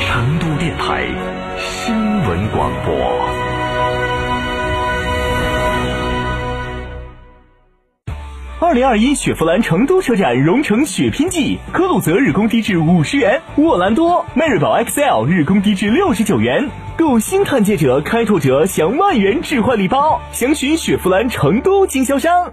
成都电台新闻广播。二零二一雪佛兰成都车展荣成雪拼季，科鲁泽日供低至五十元，沃兰多、迈锐宝 XL 日供低至六十九元。购新探界者、开拓者享万元置换礼包，详询雪佛兰成都经销商。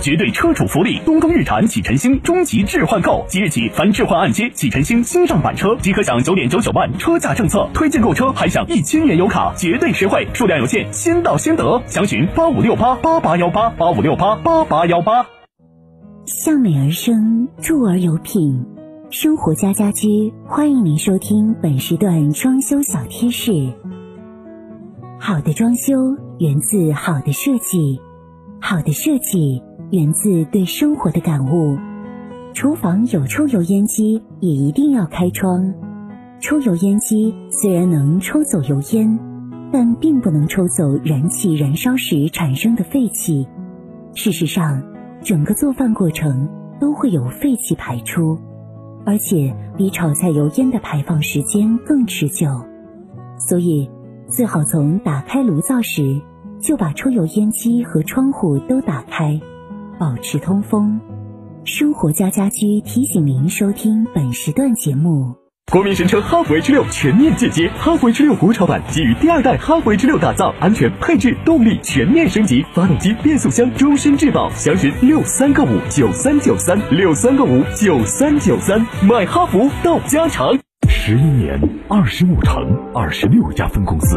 绝对车主福利！东风日产启辰星终极置换购，即日起凡置换按揭启辰星新上版车，即可享九点九九万车价政策，推荐购车还享一千元油卡，绝对实惠，数量有限，先到先得。详询八五六八八八幺八八五六八八八幺八。向美而生，住而有品，生活家家居欢迎您收听本时段装修小贴士。好的装修源自好的设计，好的设计。源自对生活的感悟。厨房有抽油烟机，也一定要开窗。抽油烟机虽然能抽走油烟，但并不能抽走燃气燃烧时产生的废气。事实上，整个做饭过程都会有废气排出，而且比炒菜油烟的排放时间更持久。所以，最好从打开炉灶时就把抽油烟机和窗户都打开。保持通风。生活家家居提醒您收听本时段节目。国民神车哈弗 H 六全面进阶，哈弗 H 六国潮版基于第二代哈弗 H 六打造，安全配置动力全面升级，发动机变速箱终身质保。详询六三个五九三九三六三个五九三九三，买哈弗到家常。十一年，二十五城，二十六家分公司。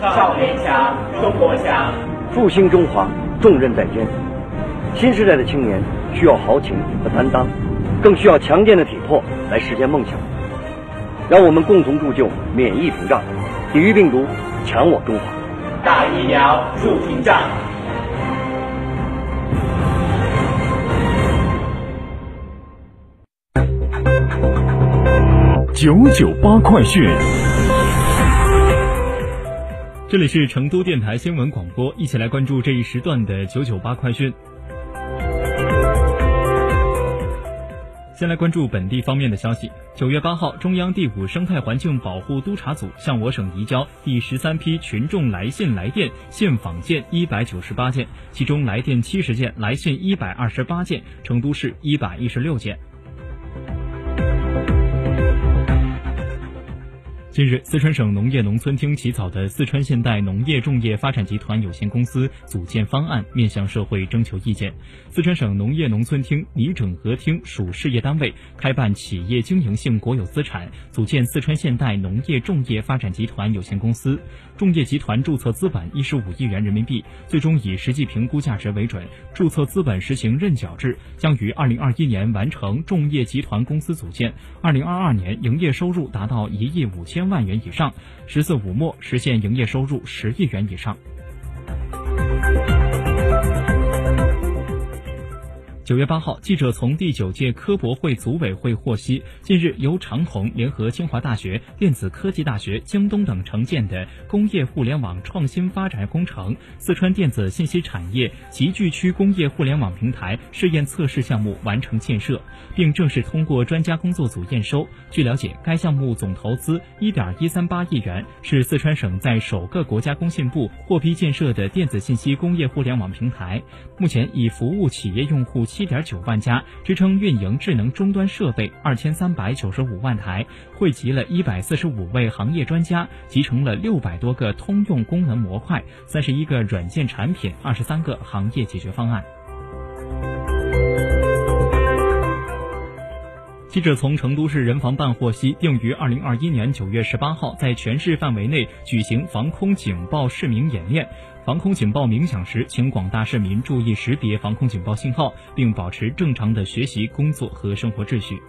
少年强，中国强。复兴中华，重任在肩。新时代的青年需要豪情和担当，更需要强健的体魄来实现梦想。让我们共同铸就免疫屏障，抵御病毒，强我中华。打疫苗，筑屏障。九九八快讯。这里是成都电台新闻广播，一起来关注这一时段的九九八快讯。先来关注本地方面的消息。九月八号，中央第五生态环境保护督察组向我省移交第十三批群众来信来电信访件一百九十八件，其中来电七十件，来信一百二十八件，成都市一百一十六件。近日，四川省农业农村厅起草的《四川现代农业种业发展集团有限公司组建方案》面向社会征求意见。四川省农业农村厅拟整合厅属事业单位，开办企业经营性国有资产，组建四川现代农业种业发展集团有限公司。种业集团注册资本一十五亿元人民币，最终以实际评估价值为准，注册资本实行认缴制，将于二零二一年完成种业集团公司组建，二零二二年营业收入达到一亿五千。千万元以上，“十四五”末实现营业收入十亿元以上。九月八号，记者从第九届科博会组委会获悉，近日由长虹联合清华大学、电子科技大学京东等承建的工业互联网创新发展工程“四川电子信息产业集聚区工业互联网平台”试验测试项目完成建设，并正式通过专家工作组验收。据了解，该项目总投资一点一三八亿元，是四川省在首个国家工信部获批建设的电子信息工业互联网平台，目前已服务企业用户。七点九万家，支撑运营智能终端设备二千三百九十五万台，汇集了一百四十五位行业专家，集成了六百多个通用功能模块，三十一个软件产品，二十三个行业解决方案。记者从成都市人防办获悉，定于二零二一年九月十八号在全市范围内举行防空警报市民演练。防空警报鸣响时，请广大市民注意识别防空警报信号，并保持正常的学习、工作和生活秩序。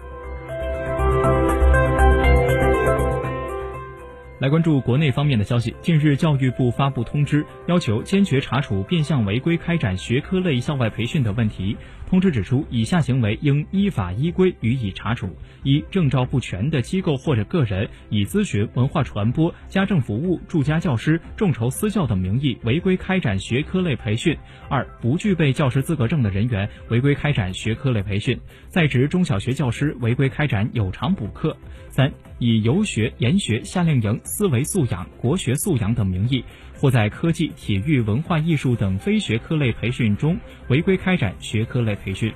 来关注国内方面的消息。近日，教育部发布通知，要求坚决查处变相违规开展学科类校外培训的问题。通知指出，以下行为应依法依规予以查处：一、证照不全的机构或者个人以咨询、文化传播、家政服务、住家教师、众筹私教等名义违规开展学科类培训；二、不具备教师资格证的人员违规开展学科类培训；在职中小学教师违规开展有偿补课；三、以游学、研学、夏令营、思维素养、国学素养等名义。或在科技、体育、文化艺术等非学科类培训中违规开展学科类培训。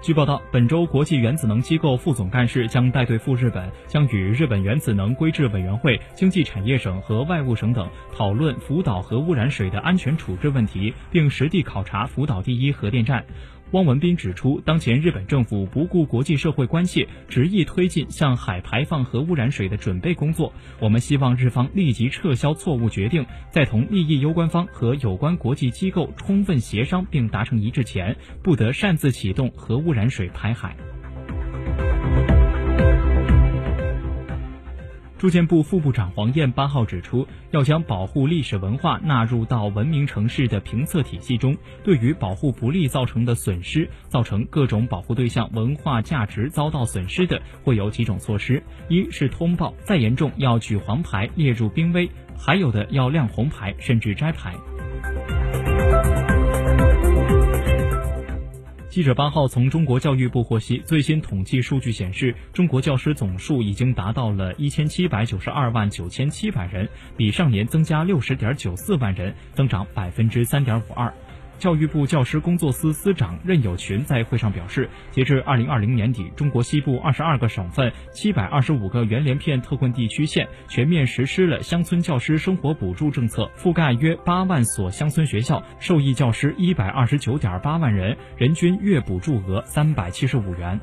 据报道，本周国际原子能机构副总干事将带队赴日本，将与日本原子能规制委员会、经济产业省和外务省等讨论福岛核污染水的安全处置问题，并实地考察福岛第一核电站。汪文斌指出，当前日本政府不顾国际社会关切，执意推进向海排放核污染水的准备工作。我们希望日方立即撤销错误决定，在同利益攸关方和有关国际机构充分协商并达成一致前，不得擅自启动核污染水排海。住建部副部长黄燕八号指出，要将保护历史文化纳入到文明城市的评测体系中。对于保护不力造成的损失，造成各种保护对象文化价值遭到损失的，会有几种措施：一是通报，再严重要举黄牌列入濒危；还有的要亮红牌，甚至摘牌。记者八号从中国教育部获悉，最新统计数据显示，中国教师总数已经达到了一千七百九十二万九千七百人，比上年增加六十点九四万人，增长百分之三点五二。教育部教师工作司司长任友群在会上表示，截至二零二零年底，中国西部二十二个省份、七百二十五个原连片特困地区县全面实施了乡村教师生活补助政策，覆盖约八万所乡村学校，受益教师一百二十九点八万人，人均月补助额三百七十五元。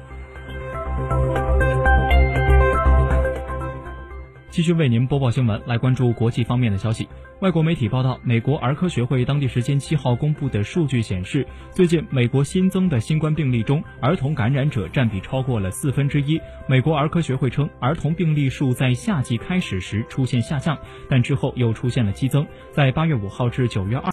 继续为您播报新闻，来关注国际方面的消息。外国媒体报道，美国儿科学会当地时间七号公布的数据显示，最近美国新增的新冠病例中，儿童感染者占比超过了四分之一。美国儿科学会称，儿童病例数在夏季开始时出现下降，但之后又出现了激增，在八月五号至九月二。